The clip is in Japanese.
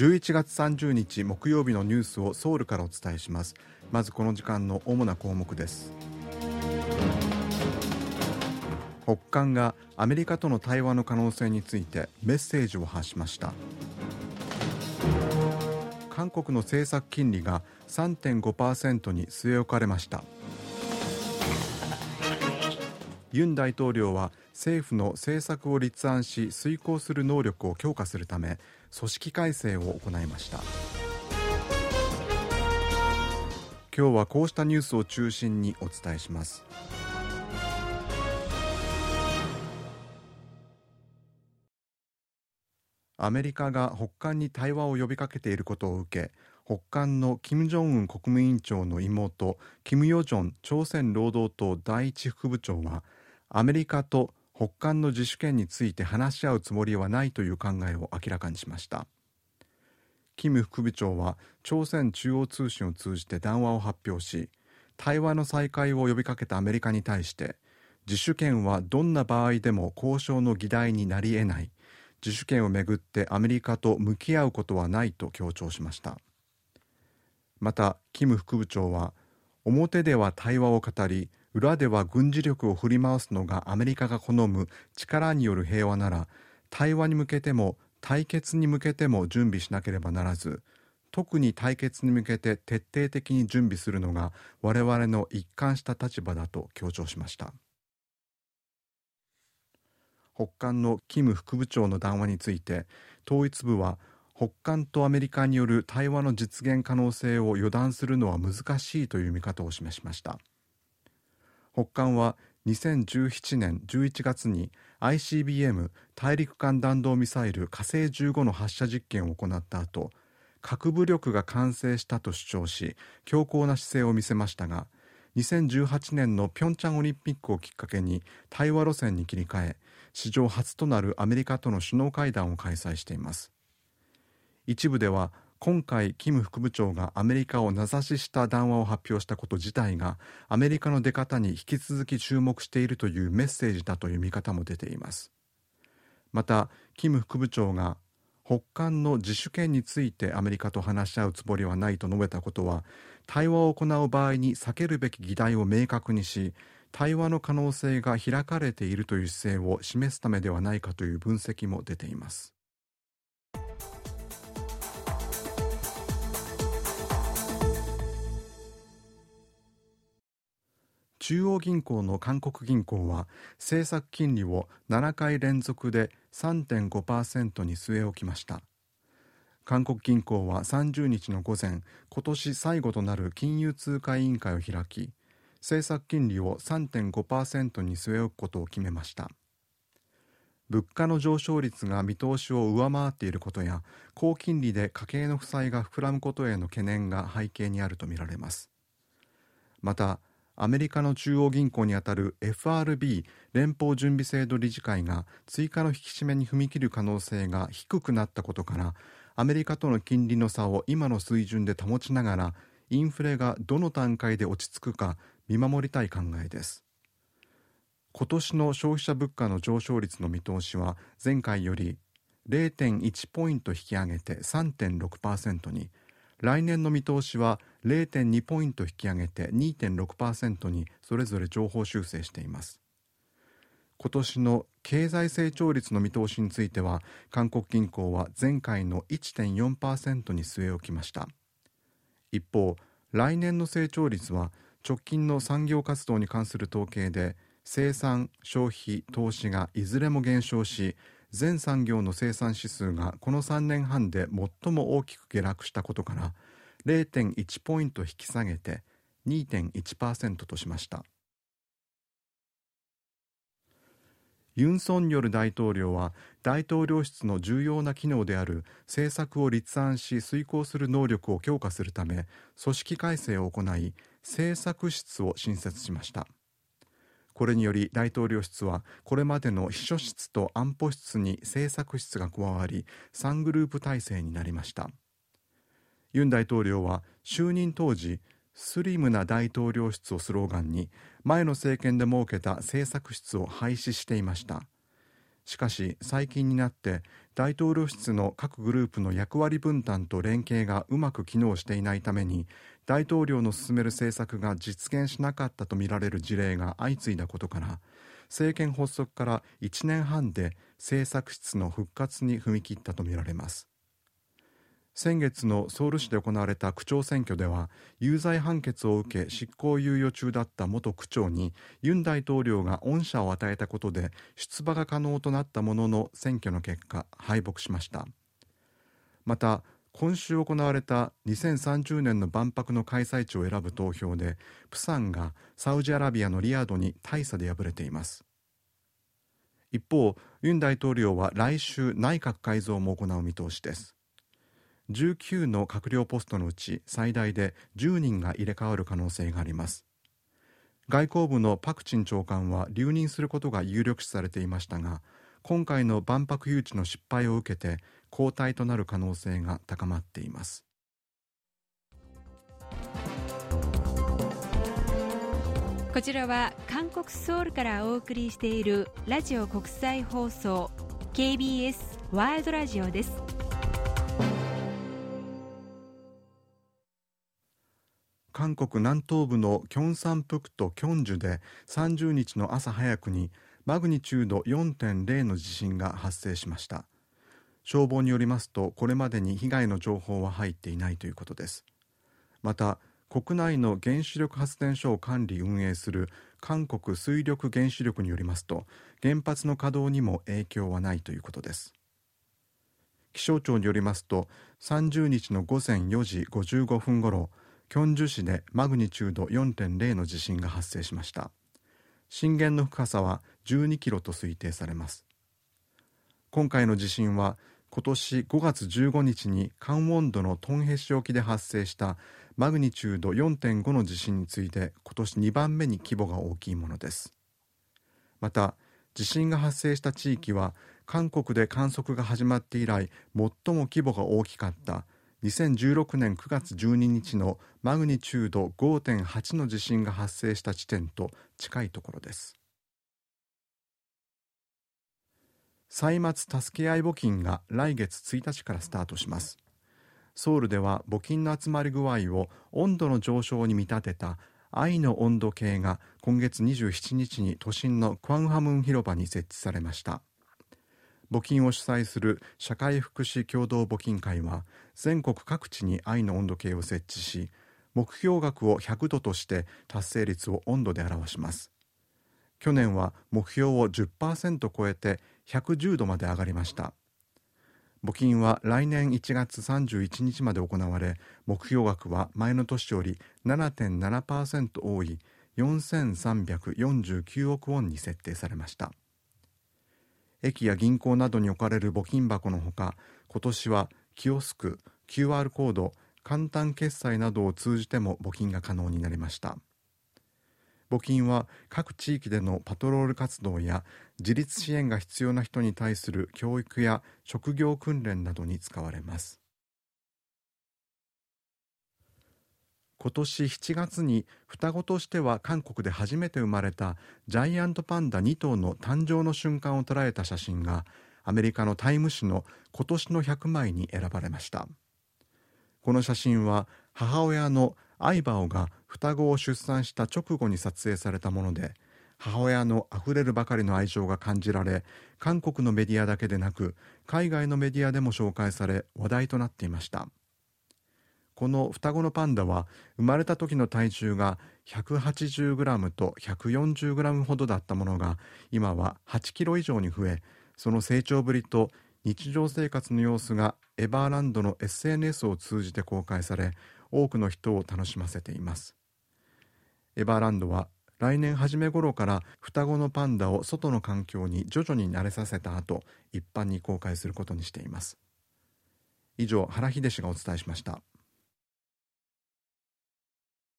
11月30日木曜日のニュースをソウルからお伝えします。まずこの時間の主な項目です。北韓がアメリカとの対話の可能性についてメッセージを発しました。韓国の政策金利が3.5%に据え置かれました。ユン大統領は政府の政策を立案し遂行する能力を強化するため組織改正を行いました。今日はこうしたニュースを中心にお伝えします。アメリカが北韓に対話を呼びかけていることを受け北韓の金正恩国務委員長の妹金与正朝鮮労働党第一副部長はアメリカと北韓の自主権について話し合うつもりはないという考えを明らかにしました。キム副部長は朝鮮中央通信を通じて談話を発表し対話の再開を呼びかけたアメリカに対して自主権はどんな場合でも交渉の議題になり得ない自主権をめぐってアメリカと向き合うことはないと強調しました。またキム副部長は表では対話を語り裏では軍事力を振り回すのがアメリカが好む力による平和なら対話に向けても対決に向けても準備しなければならず特に対決に向けて徹底的に準備するのが我々の一貫した立場だと強調しました。北韓のキム副部長の談話について統一部は北韓とアメリカによる対話の実現可能性を予断するのは難しいという見方を示しました。北韓は2017年11月に ICBM 大陸間弾道ミサイル火星15の発射実験を行った後核武力が完成したと主張し強硬な姿勢を見せましたが2018年のピョンチャンオリンピックをきっかけに対話路線に切り替え史上初となるアメリカとの首脳会談を開催しています。一部では今回キム副部長がアメリカを名指しした談話を発表したこと自体がアメリカの出方に引き続き注目しているというメッセージだという見方も出ています。またキム副部長が北韓の自主権についてアメリカと話し合うつもりはないと述べたことは対話を行う場合に避けるべき議題を明確にし対話の可能性が開かれているという姿勢を示すためではないかという分析も出ています。中央銀行の韓国銀行は政策金利を7回連続で3.5%に据え置きました。韓国銀行は30日の午前今年最後となる金融通貨委員会を開き政策金利を3.5%に据え置くことを決めました。物価の上昇率が見通しを上回っていることや高金利で家計の負債が膨らむことへの懸念が背景にあるとみられます。またアメリカの中央銀行にあたる FRB 連邦準備制度理事会が追加の引き締めに踏み切る可能性が低くなったことからアメリカとの金利の差を今の水準で保ちながらインフレがどの段階で落ち着くか見守りたい考えです。今年の消費者物価の上昇率の見通しは前回より0.1ポイント引き上げて3.6%に。来年の見通しは0.2ポイント引き上げて2.6%にそれぞれ情報修正しています。今年の経済成長率の見通しについては韓国銀行は前回の1.4%に据え置きました。一方来年の成長率は直近の産業活動に関する統計で生産消費投資がいずれも減少し全産業の生産指数がこの3年半で最も大きく下落したことから0.1ポイント引き下げて2.1%としました。ユン・ソンニョル大統領は大統領室の重要な機能である政策を立案し遂行する能力を強化するため組織改正を行い政策室を新設しました。これにより大統領室はこれまでの秘書室と安保室に政策室が加わり3グループ体制になりました。ユン大統領は就任当時スリムな大統領室をスローガンに前の政権で設けた政策室を廃止していました。しかし最近になって大統領室の各グループの役割分担と連携がうまく機能していないために大統領の進める政策が実現しなかったとみられる事例が相次いだことから政権発足から1年半で政策室の復活に踏み切ったとみられます。先月のソウル市で行われた区長選挙では有罪判決を受け執行猶予中だった元区長にユン大統領が恩赦を与えたことで出馬が可能となったものの選挙の結果敗北しました。また今週行われた2030年の万博の開催地を選ぶ投票でプサンがサウジアラビアのリヤドに大差で敗れています。一方ユン大統領は来週内閣改造も行う見通しです。19の閣僚ポストのうち最大で10人が入れ替わる可能性があります。外交部のパク・チン長官は留任することが有力視されていましたが今回の万博誘致の失敗を受けて交代となる可能性が高まっています。こちらは韓国ソウルからお送りしているラジオ国際放送 KBS ワールドラジオです。韓国南東部のキョンサンプクとキョンジュで30日の朝早くにマグニチュード4.0の地震が発生しました。消防によりますとこれまでに被害の情報は入っていないということです。また国内の原子力発電所を管理運営する韓国水力原子力によりますと原発の稼働にも影響はないということです。気象庁によりますと30日の午前4時55分ごろキョンジュ市でマグニチュード4.0の地震が発生しました。震源の深さは12キロと推定されます。今回の地震は今年5月15日にカンウォンドのトンヘ市沖で発生したマグニチュード4.5の地震について今年2番目に規模が大きいものです。また地震が発生した地域は韓国で観測が始まって以来最も規模が大きかった2016年9月12日のマグニチュード5.8の地震が発生した地点と近いところです。歳末助け合い募金が来月1日からスタートします。ソウルでは募金の集まり具合を温度の上昇に見立てた愛の温度計が今月27日に都心のクワンハムン広場に設置されました。募金を主催する社会福祉共同募金会は全国各地に愛の温度計を設置し目標額を100度として達成率を温度で表します。去年は目標を10%超えて110度まで上がりました。募金は来年1月31日まで行われ目標額は前の年より7.7%多い4349億ウォンに設定されました。駅や銀行などに置かれる募金箱のほか今年はキオスク QR コード簡単決済などを通じても募金が可能になりました。募金は各地域でのパトロール活動や自立支援が必要な人に対する教育や職業訓練などに使われます。今年7月に双子としては韓国で初めて生まれたジャイアントパンダ2頭の誕生の瞬間を捉えた写真がアメリカのタイム誌の今年の100枚に選ばれました。この写真は母親のアイバオが双子を出産した直後に撮影されたもので母親のあふれるばかりの愛情が感じられ韓国のメディアだけでなく海外のメディアでも紹介され話題となっていました。この双子のパンダは生まれた時の体重が 180g と 140g ほどだったものが今は8キロ以上に増えその成長ぶりと日常生活の様子がエバーランドの SNS を通じて公開され多くの人を楽しませています。エバーランドは来年初め頃から双子のパンダを外の環境に徐々に慣れさせた後一般に公開することにしています。以上原秀氏がお伝えしました。